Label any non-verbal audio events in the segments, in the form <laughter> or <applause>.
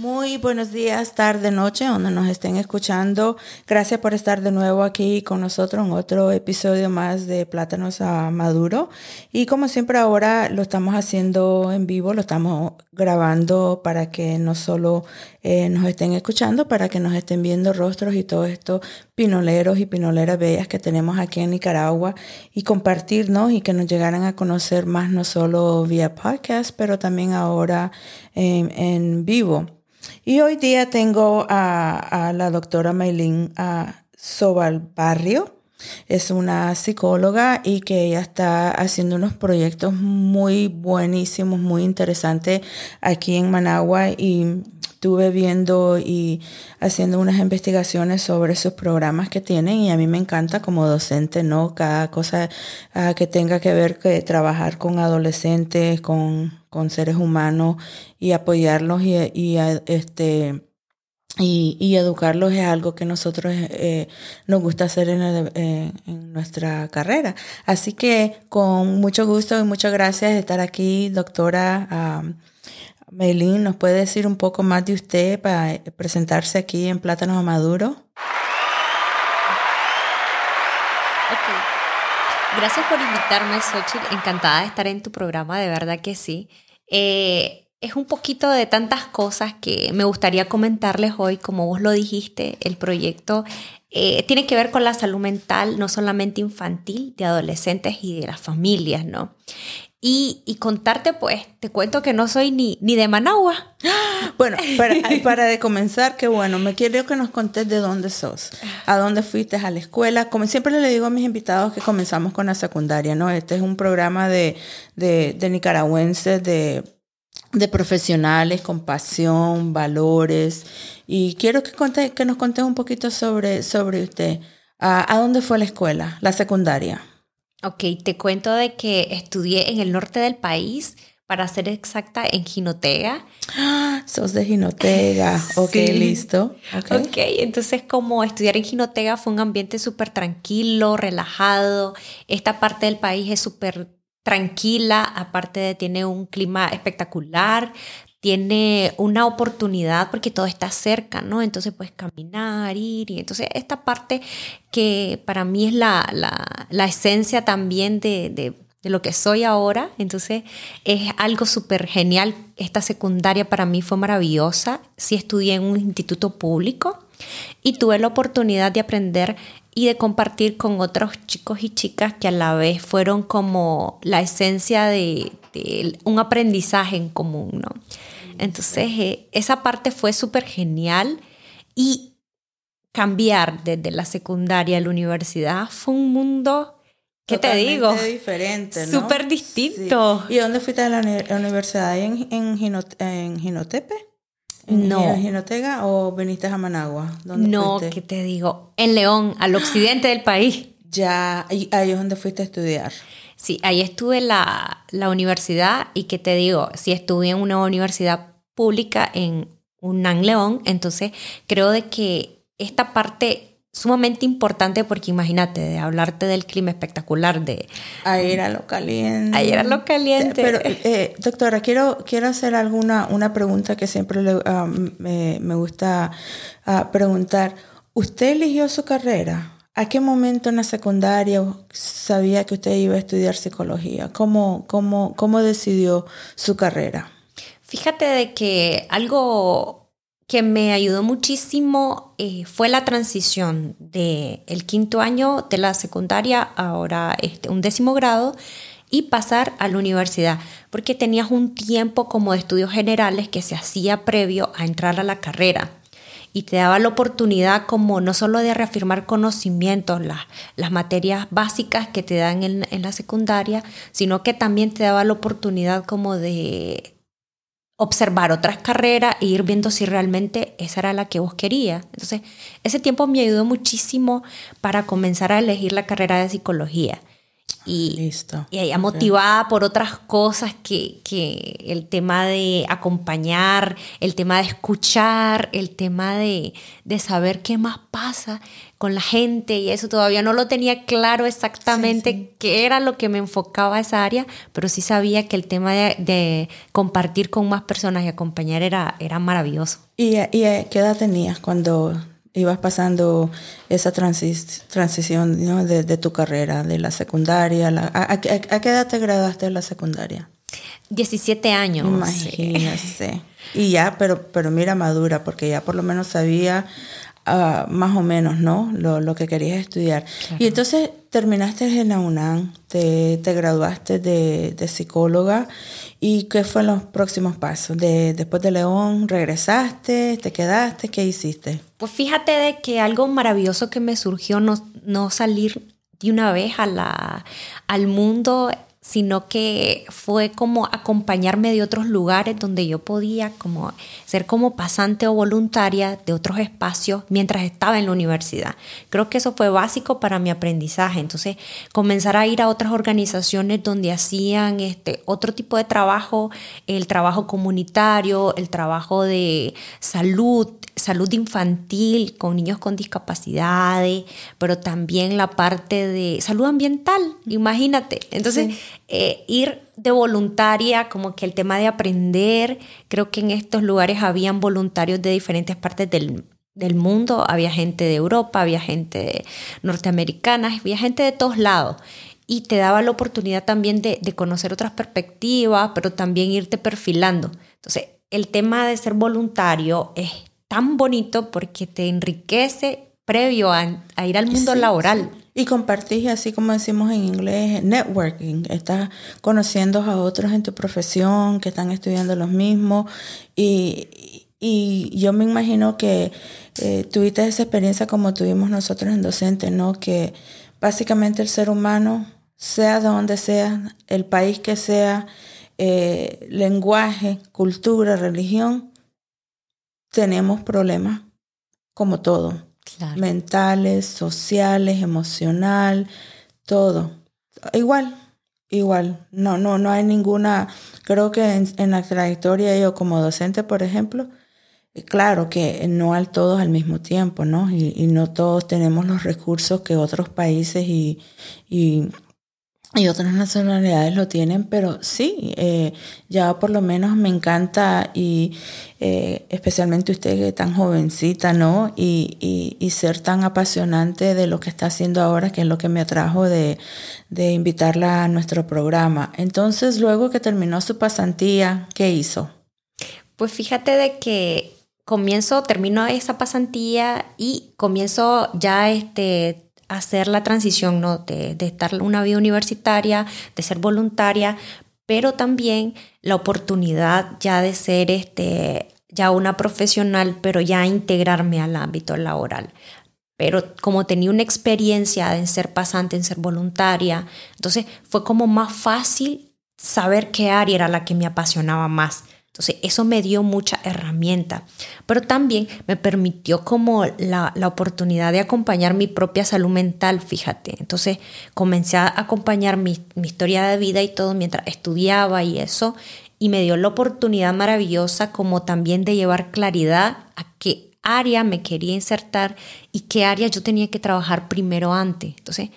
Muy buenos días, tarde, noche, donde nos estén escuchando. Gracias por estar de nuevo aquí con nosotros en otro episodio más de Plátanos a Maduro. Y como siempre ahora lo estamos haciendo en vivo, lo estamos grabando para que no solo eh, nos estén escuchando, para que nos estén viendo rostros y todos estos pinoleros y pinoleras bellas que tenemos aquí en Nicaragua y compartirnos y que nos llegaran a conocer más no solo vía podcast, pero también ahora en vivo. Y hoy día tengo a, la doctora Maylin Sobal Barrio. Es una psicóloga y que ella está haciendo unos proyectos muy buenísimos, muy interesantes aquí en Managua y estuve viendo y haciendo unas investigaciones sobre sus programas que tienen y a mí me encanta como docente, ¿no? Cada cosa ah, que tenga que ver que trabajar con adolescentes, con, con seres humanos y apoyarlos y, este y, educarlos es algo que nosotros eh, nos gusta hacer en, eh, nuestra carrera. Así que con mucho gusto y muchas gracias de estar aquí, doctora Melín, ¿nos puede decir un poco más de usted para presentarse aquí en Plátano Maduro? Gracias por invitarme, Xochitl. Encantada de estar en tu programa, de verdad que sí. Eh, es un poquito de tantas cosas que me gustaría comentarles hoy, como vos lo dijiste, el proyecto eh, tiene que ver con la salud mental, no solamente infantil, de adolescentes y de las familias, ¿no? Y, contarte, pues, te cuento que no soy ni, ni de Managua. <gasps> Bueno, para, para de comenzar, que bueno, me quiero que nos contes de dónde sos, a dónde fuiste a la escuela. Como siempre le digo a mis invitados que comenzamos con la secundaria, ¿no? Este es un programa de, de, de nicaragüenses, de, de profesionales con pasión, valores. Y quiero que, que nos contes un poquito sobre, sobre usted. ¿A, ¿A dónde fue la escuela, la secundaria? Ok, te cuento de que estudié en el norte del país, para ser exacta, en Jinotega. Ah, <gasps> sos de Jinotega. <laughs> Ok, listo. Okay. ok, entonces como estudiar en Jinotega fue un ambiente súper tranquilo, relajado. Esta parte del país es súper tranquila, aparte de tiene un clima espectacular tiene una oportunidad porque todo está cerca, ¿no? Entonces puedes caminar, ir, y entonces esta parte que para mí es la, la, esencia también de, de, lo que soy ahora, entonces es algo súper genial. Esta secundaria para mí fue maravillosa, sí estudié en un instituto público y tuve la oportunidad de aprender y de compartir con otros chicos y chicas que a la vez fueron como la esencia de, de un aprendizaje en común, ¿no? Entonces, eh, esa parte fue súper genial y cambiar desde la secundaria a la universidad fue un mundo, ¿qué te digo? diferente, ¿no? Súper distinto. ¿Y dónde fuiste a la, universidad? ¿En, en, en Ginotepe? no. ¿En Ginotega o viniste a Managua? no, ¿qué te digo? En León, al occidente del país. Ya, ahí es donde fuiste a estudiar. Sí, ahí estuve la, la universidad y que te digo, si estuve en una universidad pública en UNAM León, entonces creo de que esta parte sumamente importante porque imagínate de hablarte del clima espectacular de ayer a lo caliente ayer a lo caliente pero eh, doctora quiero quiero hacer alguna una pregunta que siempre ah, me, me, gusta ah, preguntar usted eligió su carrera ¿A qué momento en la secundaria sabía que usted iba a estudiar psicología? ¿Cómo, cómo, cómo decidió su carrera? Fíjate de que algo que me ayudó muchísimo eh, fue la transición del el quinto año de la secundaria, ahora este, un décimo grado, y pasar a la universidad, porque tenías un tiempo como de estudios generales que se hacía previo a entrar a la carrera y te daba la oportunidad como no solo de reafirmar conocimientos, las, las materias básicas que te dan en, en la secundaria, sino que también te daba la oportunidad como de observar otras carreras e ir viendo si realmente esa era la que vos querías. Entonces, ese tiempo me ayudó muchísimo para comenzar a elegir la carrera de psicología. y, Listo. y ella motivada por otras cosas que, que el tema de acompañar, el tema de escuchar, el tema de, de saber qué más pasa con la gente y eso todavía no lo tenía claro exactamente qué era lo que me enfocaba a esa área, pero sí sabía que el tema de, de compartir con más personas y acompañar era, era maravilloso. ¿Y, ¿Y qué edad tenías cuando ibas pasando esa transis, transición ¿no? de, de, tu carrera, de la secundaria? La, a, a, ¿A qué edad te graduaste de la secundaria? 17 años. Imagínese. Sí. Y ya, pero, pero mira, madura, porque ya por lo menos sabía uh, más o menos, ¿no? Lo, lo que querías estudiar. Claro. Y entonces terminaste en la UNAM, te, te graduaste de, de, psicóloga. ¿Y qué fueron los próximos pasos? De, después de León, ¿regresaste? ¿Te quedaste? ¿Qué hiciste? Pues fíjate de que algo maravilloso que me surgió no, no salir de una vez a la, al mundo sino que fue como acompañarme de otros lugares donde yo podía como ser como pasante o voluntaria de otros espacios mientras estaba en la universidad. Creo que eso fue básico para mi aprendizaje. Entonces, comenzar a ir a otras organizaciones donde hacían este otro tipo de trabajo, el trabajo comunitario, el trabajo de salud, salud infantil con niños con discapacidades, pero también la parte de salud ambiental, imagínate. Entonces. Eh, ir de voluntaria, como que el tema de aprender, creo que en estos lugares habían voluntarios de diferentes partes del, del mundo, había gente de Europa, había gente norteamericana, había gente de todos lados y te daba la oportunidad también de, de, conocer otras perspectivas, pero también irte perfilando. Entonces, el tema de ser voluntario es tan bonito porque te enriquece previo a, a ir al mundo sí, laboral. Sí. Y compartís, así como decimos en inglés, networking. Estás conociendo a otros en tu profesión que están estudiando los mismos. Y, y yo me imagino que eh, tuviste esa experiencia como tuvimos nosotros en docente, ¿no? Que básicamente el ser humano, sea de donde sea, el país que sea, eh, lenguaje, cultura, religión, tenemos problemas como todo. Mentales, sociales, emocional, todo. Igual, igual. No, no, no hay ninguna. Creo que en, la trayectoria yo como docente, por ejemplo, claro que no al todos al mismo tiempo, ¿no? Y, no todos tenemos los recursos que otros países y y otras nacionalidades lo tienen, pero sí, eh, ya por lo menos me encanta y eh, especialmente usted que es tan jovencita, ¿no? Y, y, y, ser tan apasionante de lo que está haciendo ahora, que es lo que me atrajo de, de invitarla a nuestro programa. Entonces, luego que terminó su pasantía, ¿qué hizo? Pues fíjate de que comienzo, termino esa pasantía y comienzo ya este hacer la transición ¿no? de, de estar una vida universitaria, de ser voluntaria, pero también la oportunidad ya de ser este, ya una profesional, pero ya integrarme al ámbito laboral. Pero como tenía una experiencia en ser pasante, en ser voluntaria, entonces fue como más fácil saber qué área era la que me apasionaba más. Entonces, eso me dio mucha herramienta, pero también me permitió como la, la, oportunidad de acompañar mi propia salud mental, fíjate. Entonces, comencé a acompañar mi, mi historia de vida y todo mientras estudiaba y eso, y me dio la oportunidad maravillosa como también de llevar claridad a qué área me quería insertar y qué área yo tenía que trabajar primero antes. Entonces,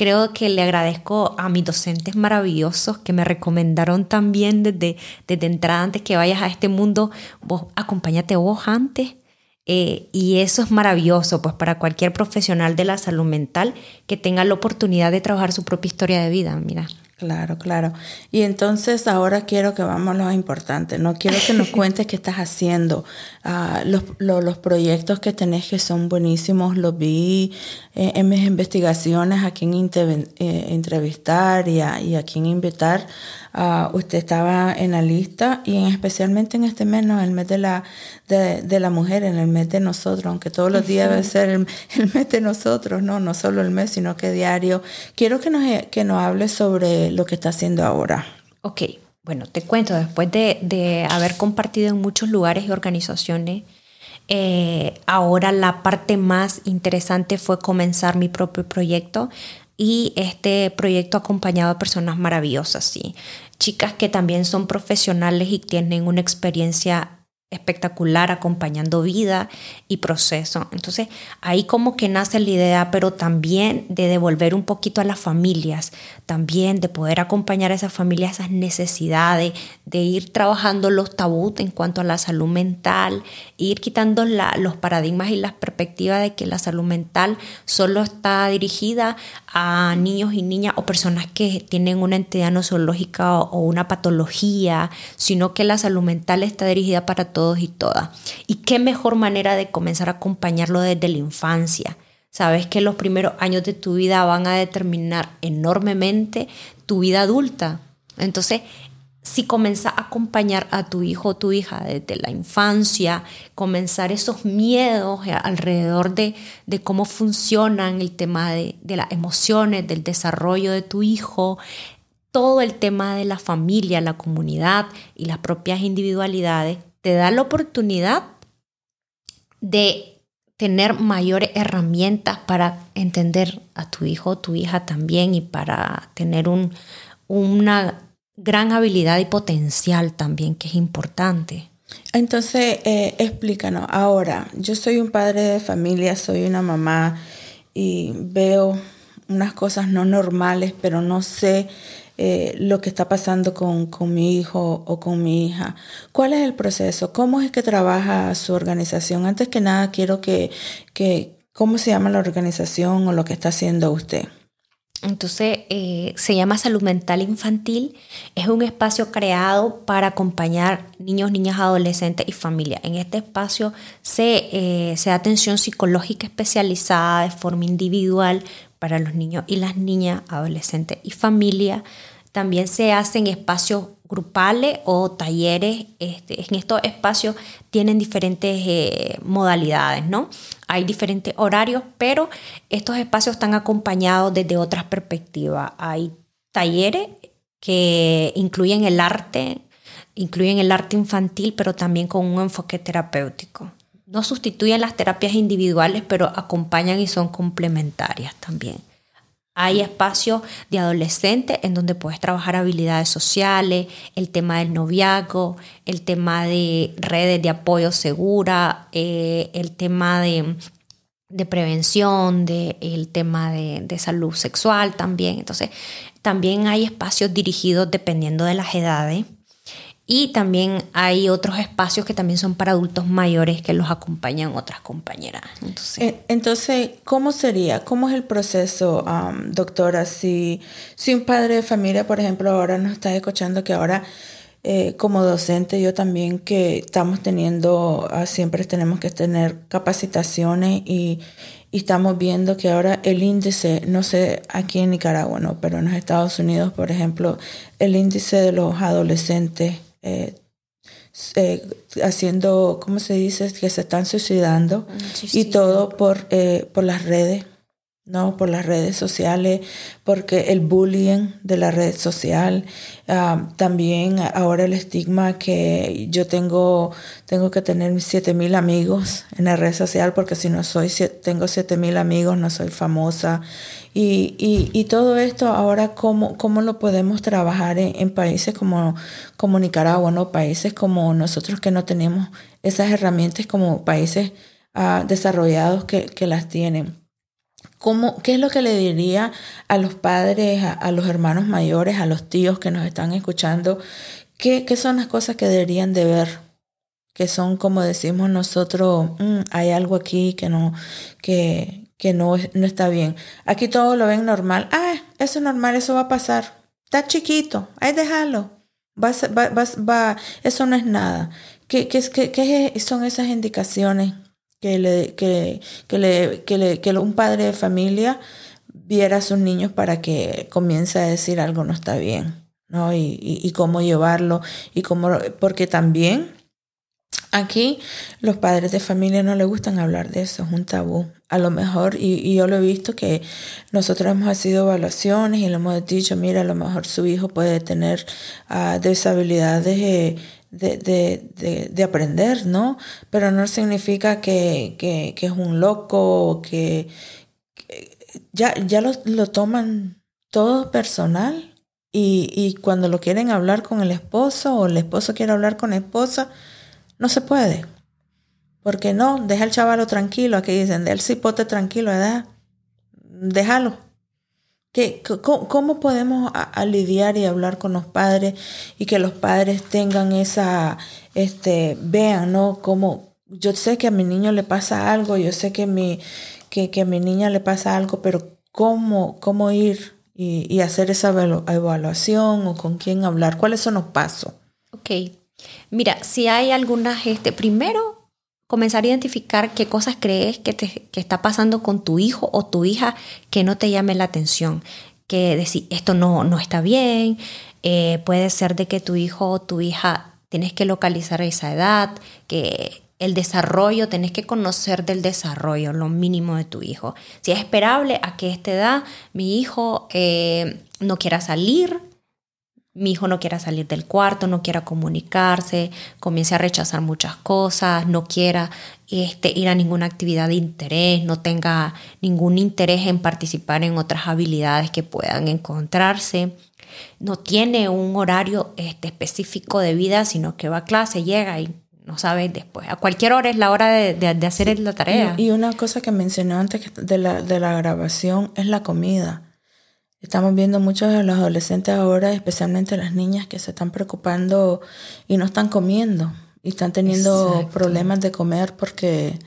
creo que le agradezco a mis docentes maravillosos que me recomendaron también desde, desde entrada, antes que vayas a este mundo, vos acompáñate vos antes. Eh, y eso es maravilloso, pues para cualquier profesional de la salud mental que tenga la oportunidad de trabajar su propia historia de vida, mira. Claro, claro. Y entonces ahora quiero que vamos a lo importante. No quiero que nos <laughs> cuentes qué estás haciendo. Uh, los, los, los, proyectos que tenés que son buenísimos, los vi eh, en mis investigaciones a quién eh, entrevistar y a, y a quién invitar. Uh, usted estaba en la lista y en, especialmente en este mes, ¿no? el mes de la, de, de, la mujer, en el mes de nosotros, aunque todos los días debe ser el, el, mes de nosotros, no, no solo el mes, sino que diario. Quiero que nos, que nos hable sobre lo que está haciendo ahora. Ok, bueno, te cuento, después de, de haber compartido en muchos lugares y organizaciones, eh, ahora la parte más interesante fue comenzar mi propio proyecto y este proyecto acompañado a personas maravillosas, sí. Chicas que también son profesionales y tienen una experiencia espectacular acompañando vida y proceso. Entonces ahí como que nace la idea, pero también de devolver un poquito a las familias, también de poder acompañar a esas familias esas necesidades, de ir trabajando los tabús en cuanto a la salud mental, ir quitando los paradigmas y las perspectivas de que la salud mental solo está dirigida a niños y niñas o personas que tienen una entidad nosológica o una patología, sino que la salud mental está dirigida para todos todos y todas. Y qué mejor manera de comenzar a acompañarlo desde la infancia. Sabes que los primeros años de tu vida van a determinar enormemente tu vida adulta. Entonces, si comienzas a acompañar a tu hijo o tu hija desde la infancia, comenzar esos miedos alrededor de, de cómo funcionan el tema de, de, las emociones, del desarrollo de tu hijo, todo el tema de la familia, la comunidad y las propias individualidades, te da la oportunidad de tener mayores herramientas para entender a tu hijo o tu hija también y para tener un, una gran habilidad y potencial también que es importante. Entonces, eh, explícanos, ahora, yo soy un padre de familia, soy una mamá y veo unas cosas no normales, pero no sé eh, lo que está pasando con, mi hijo o con mi hija. ¿Cuál es el proceso? ¿Cómo es que trabaja su organización? Antes que nada, quiero que, que ¿cómo se llama la organización o lo que está haciendo usted? Entonces, eh, se llama Salud Mental Infantil. Es un espacio creado para acompañar niños, niñas, adolescentes y familia. En este espacio se, eh, se da atención psicológica especializada de forma individual para los niños y las niñas, adolescentes y familia. También se hacen espacios grupales o talleres. Este, en estos espacios tienen diferentes eh, modalidades, ¿no? Hay diferentes horarios, pero estos espacios están acompañados desde otras perspectivas. Hay talleres que incluyen el arte, incluyen el arte infantil, pero también con un enfoque terapéutico. No sustituyen las terapias individuales, pero acompañan y son complementarias también. Hay espacios de adolescentes en donde puedes trabajar habilidades sociales, el tema del noviazgo, el tema de redes de apoyo segura, eh, el tema de, prevención, de, el tema de, de salud sexual también. Entonces, también hay espacios dirigidos dependiendo de las edades y también hay otros espacios que también son para adultos mayores que los acompañan otras compañeras. Entonces, eh, ¿cómo sería? ¿Cómo es el proceso, doctora? Si, si un padre de familia, por ejemplo, ahora nos está escuchando que ahora eh, como docente yo también que estamos teniendo, ah, siempre tenemos que tener capacitaciones y, y, estamos viendo que ahora el índice, no sé aquí en Nicaragua, no, pero en los Estados Unidos, por ejemplo, el índice de los adolescentes eh, eh, haciendo, ¿cómo se dice? Que se están suicidando y todo por, eh, por las redes. ¿No? Por las redes sociales, porque el bullying de la red social, ah, también ahora el estigma que yo tengo, tengo que tener siete mil amigos en la red social, porque si no soy, tengo siete mil amigos, no soy famosa. Y, y, y, todo esto ahora, ¿cómo, cómo lo podemos trabajar en, países como, como Nicaragua, ¿no? Países como nosotros que no tenemos esas herramientas como países ah, desarrollados que, que las tienen. ¿Qué es lo que le diría a los padres, a, los hermanos mayores, a los tíos que nos están escuchando? ¿Qué, son las cosas que deberían de ver? Que son, como decimos nosotros, mm, hay algo aquí que no, que, que no, no está bien. Aquí todo lo ven normal. Ah, eso es normal, eso va a pasar. Está chiquito, hay déjalo. Va, va, va, eso no es nada. ¿Qué, qué, qué, qué son esas indicaciones que, le, que, que, le, que, le, que un padre de familia viera a sus niños para que comience a decir algo no está bien, ¿no? Y, y, cómo llevarlo, y cómo, porque también aquí los padres de familia no les gustan hablar de eso, es un tabú. A lo mejor, y, y yo lo he visto que nosotros hemos sido evaluaciones y le hemos dicho, mira, a lo mejor su hijo puede tener uh, deshabilidades de, de, de, aprender, ¿no? Pero no significa que, que, que es un loco o que, ya, ya lo, lo toman todo personal y, y, cuando lo quieren hablar con el esposo o el esposo quiere hablar con la esposa, no se puede. Porque no, deja al chavalo tranquilo. Aquí dicen, del cipote tranquilo, ¿verdad? Déjalo. ¿Qué, cómo, podemos lidiar y hablar con los padres y que los padres tengan esa, este, vean, ¿no? Como yo sé que a mi niño le pasa algo, yo sé que, que, que a mi niña le pasa algo, pero ¿cómo, cómo ir y, y hacer esa evaluación o con quién hablar? ¿Cuáles son los pasos? Ok. Mira, si hay algunas, este, primero comenzar a identificar qué cosas crees que, te, que está pasando con tu hijo o tu hija que no te llame la atención. Que decir, esto no, no está bien. Eh, puede ser de que tu hijo o tu hija tienes que localizar esa edad, que el desarrollo, tenés que conocer del desarrollo, lo mínimo de tu hijo. Si es esperable a que esta edad mi hijo eh, no quiera salir, mi hijo no quiera salir del cuarto, no quiera comunicarse, comience a rechazar muchas cosas, no quiera este, ir a ninguna actividad de interés, no tenga ningún interés en participar en otras habilidades que puedan encontrarse, no tiene un horario este, específico de vida, sino que va a clase, llega y no sabe después. A cualquier hora es la hora de, hacer la tarea. Y, una cosa que mencioné antes de la, de la grabación es la comida Estamos viendo muchos de los adolescentes ahora, especialmente las niñas, que se están preocupando y no están comiendo y están teniendo problemas de comer porque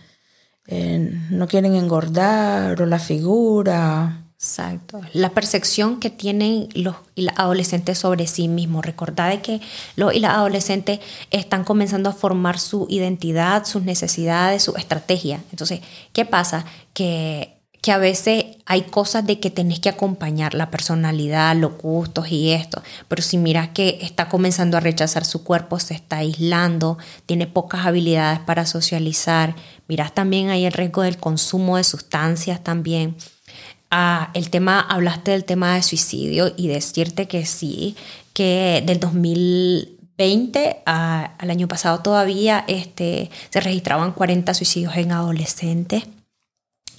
eh, no quieren engordar o la figura. Exacto. La percepción que tienen los adolescentes sobre sí mismos. Recordad que los y las adolescentes están comenzando a formar su identidad, sus necesidades, su estrategia. Entonces, ¿qué pasa? Que que a veces hay cosas de que tenés que acompañar la personalidad, los gustos y esto, pero si miras que está comenzando a rechazar su cuerpo, se está aislando, tiene pocas habilidades para socializar, miras también ahí el riesgo del consumo de sustancias también. Ah, el tema, hablaste del tema de suicidio y decirte que sí, que del 2020 al año pasado todavía este, se registraban 40 suicidios en adolescentes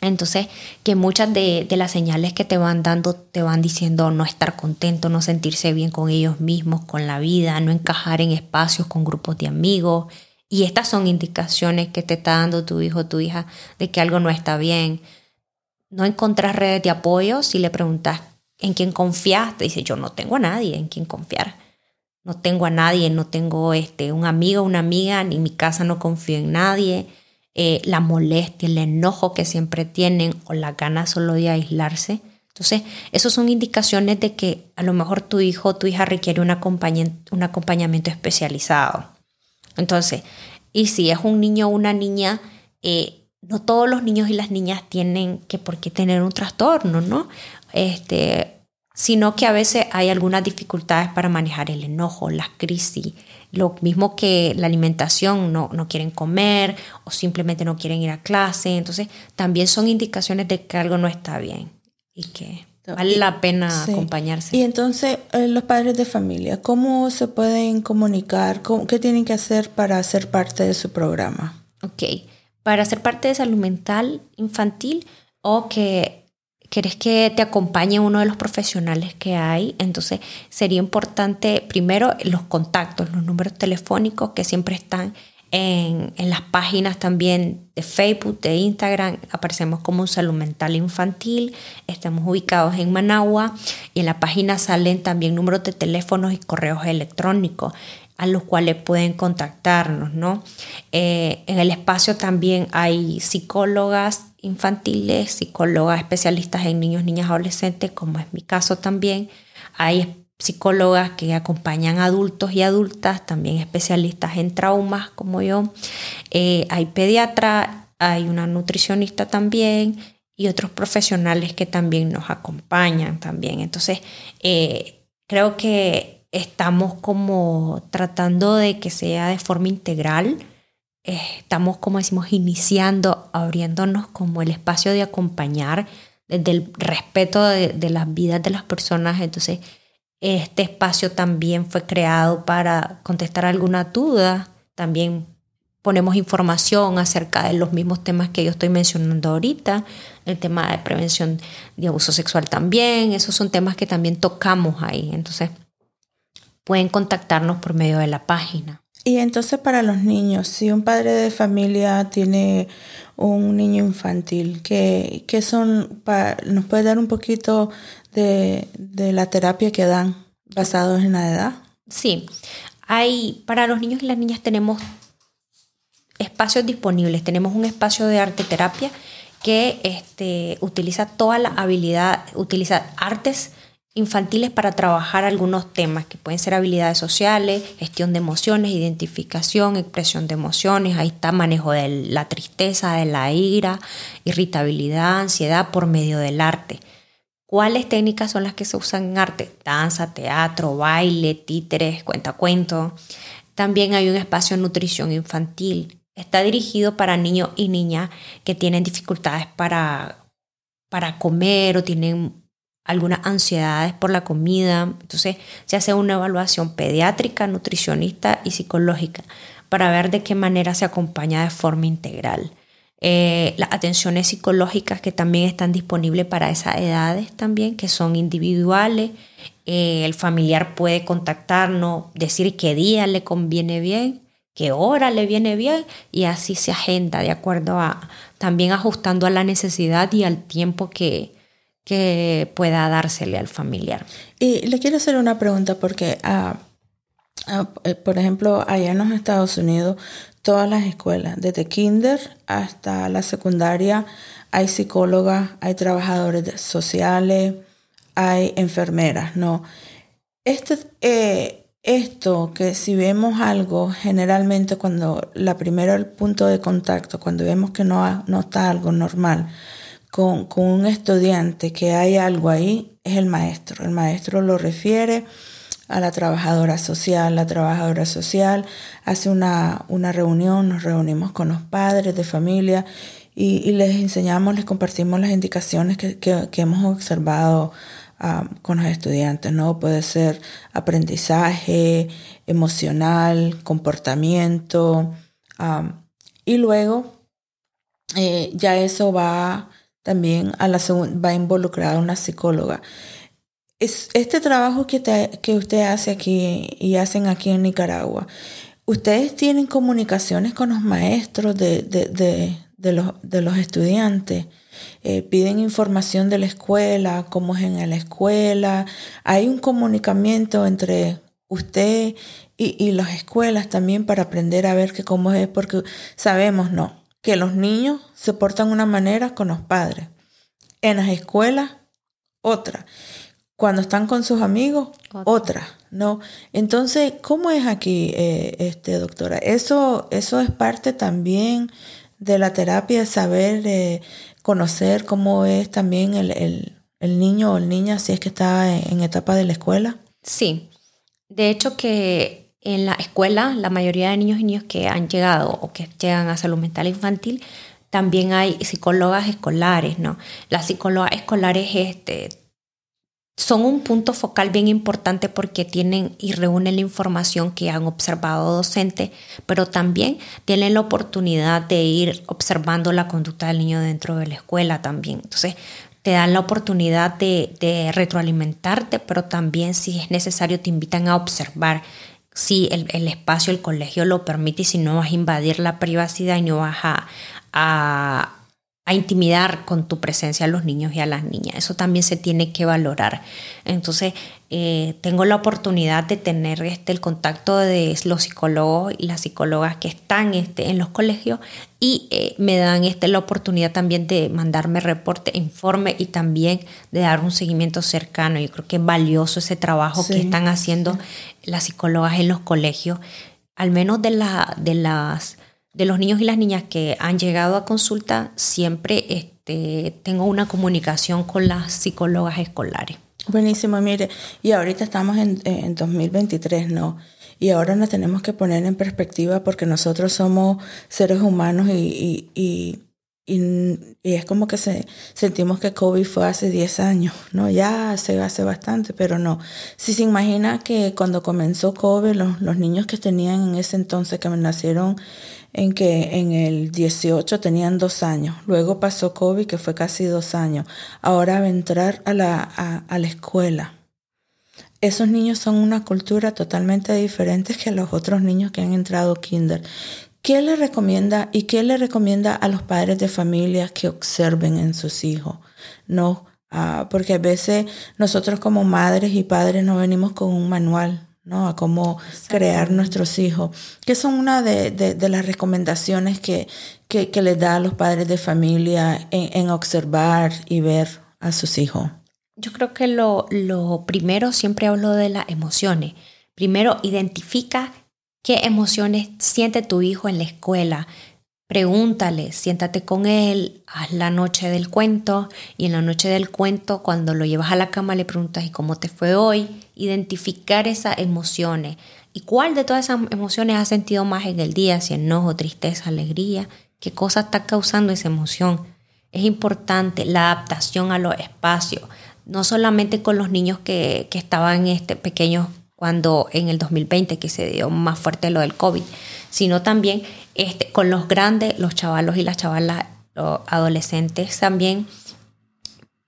entonces, que muchas de, las señales que te van dando te van diciendo no estar contento, no sentirse bien con ellos mismos, con la vida, no encajar en espacios con grupos de amigos. Y estas son indicaciones que te está dando tu hijo o tu hija de que algo no está bien. No encontrar redes de apoyo si le preguntas en quién confías, te dice yo no tengo a nadie en quien confiar. No tengo a nadie, no tengo este, un amigo, una amiga, ni mi casa no confío en nadie eh, la molestia, el enojo que siempre tienen o la gana solo de aislarse. Entonces, esas son indicaciones de que a lo mejor tu hijo o tu hija requiere un un acompañamiento especializado. Entonces, y si es un niño o una niña, eh, no todos los niños y las niñas tienen que por qué tener un trastorno, ¿no? Este, sino que a veces hay algunas dificultades para manejar el enojo, las crisis, lo mismo que la alimentación, no, no quieren comer o simplemente no quieren ir a clase. Entonces, también son indicaciones de que algo no está bien y que vale la pena acompañarse. Y entonces, eh, los padres de familia, ¿cómo se pueden comunicar? ¿Qué tienen que hacer para ser parte de su programa? Ok, para ser parte de salud mental infantil o que quieres que te acompañe uno de los profesionales que hay, entonces sería importante primero los contactos, los números telefónicos que siempre están en, las páginas también de Facebook, de Instagram, aparecemos como un salud mental infantil, estamos ubicados en Managua y en la página salen también números de teléfonos y correos electrónicos a los cuales pueden contactarnos, ¿no? Eh, en el espacio también hay psicólogas infantiles, psicólogas especialistas en niños, niñas, adolescentes, como es mi caso también. Hay psicólogas que acompañan adultos y adultas, también especialistas en traumas como yo. Eh, hay pediatra, hay una nutricionista también y otros profesionales que también nos acompañan también. Entonces, eh, creo que estamos como tratando de que sea de forma integral. Eh, estamos, como decimos, iniciando, abriéndonos como el espacio de acompañar desde el respeto de, de las vidas de las personas. Entonces, este espacio también fue creado para contestar alguna duda, también ponemos información acerca de los mismos temas que yo estoy mencionando ahorita, el tema de prevención de abuso sexual también, esos son temas que también tocamos ahí. Entonces, pueden contactarnos por medio de la página. Y entonces para los niños, si un padre de familia tiene un niño infantil, ¿qué, son, nos puede dar un poquito de, de la terapia que dan basados en la edad? Sí, hay, para los niños y las niñas tenemos espacios disponibles. Tenemos un espacio de arte terapia que este, utiliza toda la habilidad, utiliza artes infantiles para trabajar algunos temas que pueden ser habilidades sociales, gestión de emociones, identificación, expresión de emociones, ahí está manejo de la tristeza, de la ira, irritabilidad, ansiedad por medio del arte. ¿Cuáles técnicas son las que se usan en arte? Danza, teatro, baile, títeres, cuentacuento. También hay un espacio de nutrición infantil. Está dirigido para niños y niñas que tienen dificultades para, para comer o tienen algunas ansiedades por la comida. Entonces se hace una evaluación pediátrica, nutricionista y psicológica para ver de qué manera se acompaña de forma integral. Eh, las atenciones psicológicas que también están disponibles para esas edades también, que son individuales. Eh, el familiar puede contactarnos, decir qué día le conviene bien, qué hora le viene bien y así se agenda de acuerdo a también ajustando a la necesidad y al tiempo que, que pueda dársele al familiar. Y le quiero hacer una pregunta porque, ah, ah, eh, por ejemplo, allá en los Estados Unidos, todas las escuelas, desde kinder hasta la secundaria, hay psicólogas, hay trabajadores sociales, hay enfermeras, ¿no? Este, eh, esto que si vemos algo, generalmente cuando la primera el punto de contacto, cuando vemos que no, no está algo normal, con, un estudiante que hay algo ahí es el maestro. El maestro lo refiere a la trabajadora social. La trabajadora social hace una, una reunión, nos reunimos con los padres de familia y, les enseñamos, les compartimos las indicaciones que, hemos observado ah, con los estudiantes, ¿no? Puede ser aprendizaje emocional, comportamiento, ah, y luego eh, ya eso va también a la va a involucrar a una psicóloga. Es, este trabajo que, que usted hace aquí y hacen aquí en Nicaragua, ¿ustedes tienen comunicaciones con los maestros de, de, de, los, de los, estudiantes? Eh, piden información de la escuela, cómo es en la escuela. Hay un comunicamiento entre usted y, y las escuelas también para aprender a ver que cómo es, porque sabemos, no, que los niños se portan una manera con los padres. En las escuelas, otra. Cuando están con sus amigos, otra. ¿no? Entonces, ¿cómo es aquí, eh, este, doctora? Eso, eso es parte también de la terapia, saber, eh, conocer cómo es también el, niño o el niña si es que está en etapa de la escuela. Sí. De hecho que en la escuela, la mayoría de niños y niñas que han llegado o que llegan a salud mental infantil, también hay psicólogas escolares, ¿no? Las psicólogas escolares este, son un punto focal bien importante porque tienen y reúnen la información que han observado docentes, pero también tienen la oportunidad de ir observando la conducta del niño dentro de la escuela también. Entonces, te dan la oportunidad de, de retroalimentarte, pero también si es necesario te invitan a observar si el, espacio, el colegio lo permite y si no vas a invadir la privacidad y no vas a, a, intimidar con tu presencia a los niños y a las niñas. Eso también se tiene que valorar. Entonces, eh, tengo la oportunidad de tener este, el contacto de los psicólogos y las psicólogas que están este, en los colegios y eh, me dan este, la oportunidad también de mandarme reporte, informe y también de dar un seguimiento cercano. Yo creo que es valioso ese trabajo que están haciendo las psicólogas en los colegios, al menos de, la, de, las, de los niños y las niñas que han llegado a consulta, siempre este, tengo una comunicación con las psicólogas escolares. Buenísimo, mire, y ahorita estamos en, en 2023, ¿no? Y ahora nos tenemos que poner en perspectiva porque nosotros somos seres humanos y, y, y, es como que se, sentimos que COVID fue hace 10 años, ¿no? Ya hace, hace bastante, pero no. Si se imagina que cuando comenzó COVID, los, niños que tenían en ese entonces, que nacieron en que en el 18 tenían dos años, luego pasó COVID, que fue casi dos años, ahora va a entrar a la, a, a la escuela. Esos niños son una cultura totalmente diferente que los otros niños que han entrado kinder. ¿Qué le recomienda y qué le recomienda a los padres de familia que observen en sus hijos? No, ah, porque a veces nosotros como madres y padres no venimos con un manual, ¿no? A cómo crear nuestros hijos, que son una de, las recomendaciones que, que, les da a los padres de familia en, observar y ver a sus hijos. Yo creo que lo, lo primero, siempre hablo de las emociones. Primero, identifica ¿Qué emociones siente tu hijo en la escuela? Pregúntale, siéntate con él, haz la noche del cuento y en la noche del cuento cuando lo llevas a la cama le preguntas ¿y cómo te fue hoy? Identificar esas emociones. ¿Y cuál de todas esas emociones has sentido más en el día? Si enojo, tristeza, alegría. ¿Qué cosa está causando esa emoción? Es importante la adaptación a los espacios, no solamente con los niños que, que estaban este, pequeños cuando en el 2020 que se dio más fuerte lo del COVID, sino también este, con los grandes, los chavalos y las chavalas, los adolescentes también,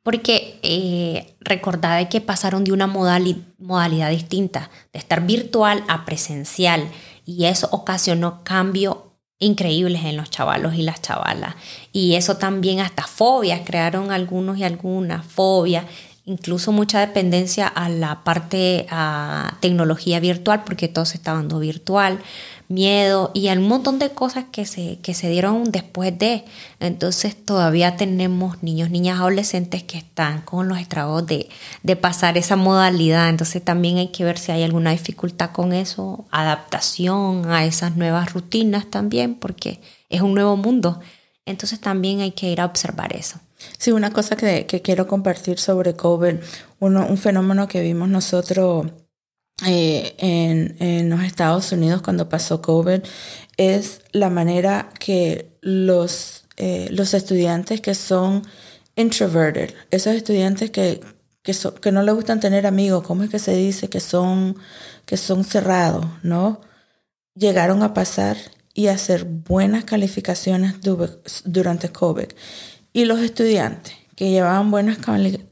porque eh, recordad que pasaron de una modalidad distinta, de estar virtual a presencial, y eso ocasionó cambios increíbles en los chavalos y las chavalas. Y eso también hasta fobias, crearon algunos y algunas fobias incluso mucha dependencia a la parte a tecnología virtual, porque todo se está dando virtual, miedo y un montón de cosas que se, que se dieron después de. Entonces todavía tenemos niños, niñas, adolescentes que están con los estragos de, de pasar esa modalidad. Entonces también hay que ver si hay alguna dificultad con eso, adaptación a esas nuevas rutinas también, porque es un nuevo mundo. Entonces también hay que ir a observar eso. Sí, una cosa que, quiero compartir sobre COVID, un fenómeno que vimos nosotros eh, en, los Estados Unidos cuando pasó COVID, es la manera que los, eh, los estudiantes que son introverted, esos estudiantes que, que, que no les gustan tener amigos, ¿cómo es que se dice? Que son, que son cerrados, ¿no? Llegaron a pasar y hacer buenas calificaciones durante COVID. Y los estudiantes que llevaban buenas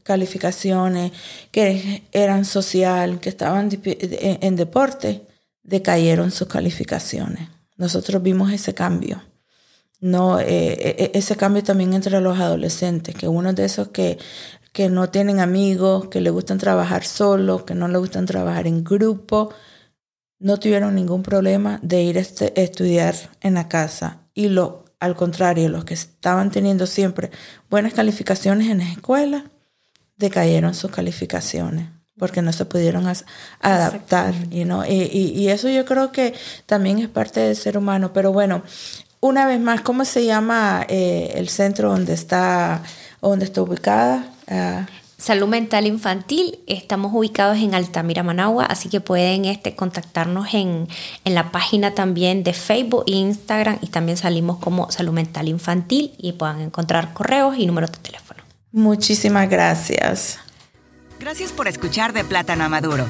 calificaciones, que eran social, que estaban en deporte, decayeron sus calificaciones. Nosotros vimos ese cambio. No, eh, e, e, ese cambio también entre los adolescentes, que uno de esos que, que no tienen amigos, que le gustan trabajar solos, que no le gustan trabajar en grupo, no tuvieron ningún problema de ir a este, estudiar en la casa. Y lo al contrario, los que estaban teniendo siempre buenas calificaciones en la escuela, decayeron sus calificaciones porque no se pudieron adaptar. y, y, eso yo creo que también es parte del ser humano. Pero bueno, una vez más, ¿cómo se llama eh, el centro donde está, donde está ubicada? Ah, Salud Mental Infantil. Estamos ubicados en Altamira, Managua, así que pueden este, contactarnos en, en la página también de Facebook e Instagram y también salimos como Salud Mental Infantil y puedan encontrar correos y números de teléfono. Muchísimas gracias. Gracias por escuchar de Plátano a Maduro.